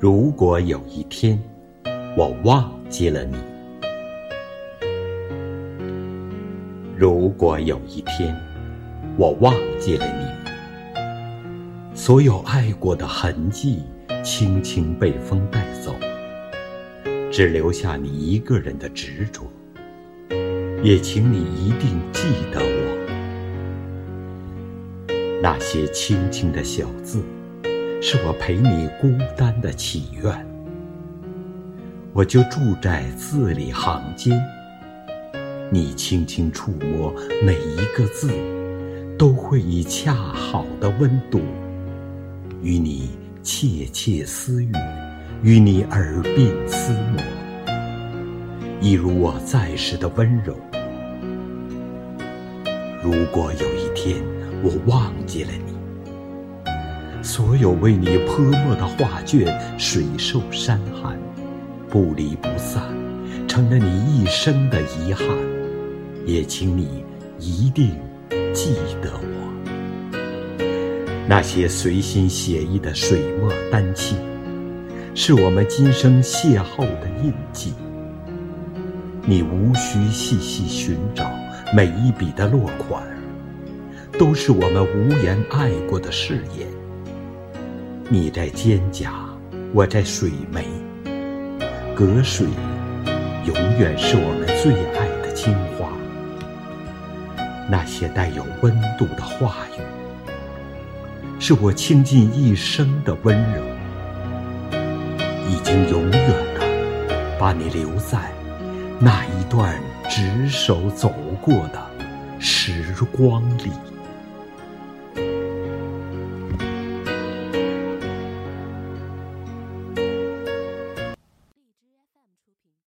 如果有一天我忘记了你，如果有一天我忘记了你，所有爱过的痕迹轻轻被风带走，只留下你一个人的执着。也请你一定记得我，那些轻轻的小字。是我陪你孤单的祈愿，我就住在字里行间。你轻轻触摸每一个字，都会以恰好的温度，与你窃窃私语，与你耳鬓厮磨，一如我在时的温柔。如果有一天我忘记了你。所有为你泼墨的画卷，水受山寒，不离不散，成了你一生的遗憾。也请你一定记得我。那些随心写意的水墨丹青，是我们今生邂逅的印记。你无需细细寻找，每一笔的落款，都是我们无言爱过的誓言。你在蒹葭，我在水湄，隔水永远是我们最爱的情话。那些带有温度的话语，是我倾尽一生的温柔。已经永远的把你留在那一段执手走过的时光里。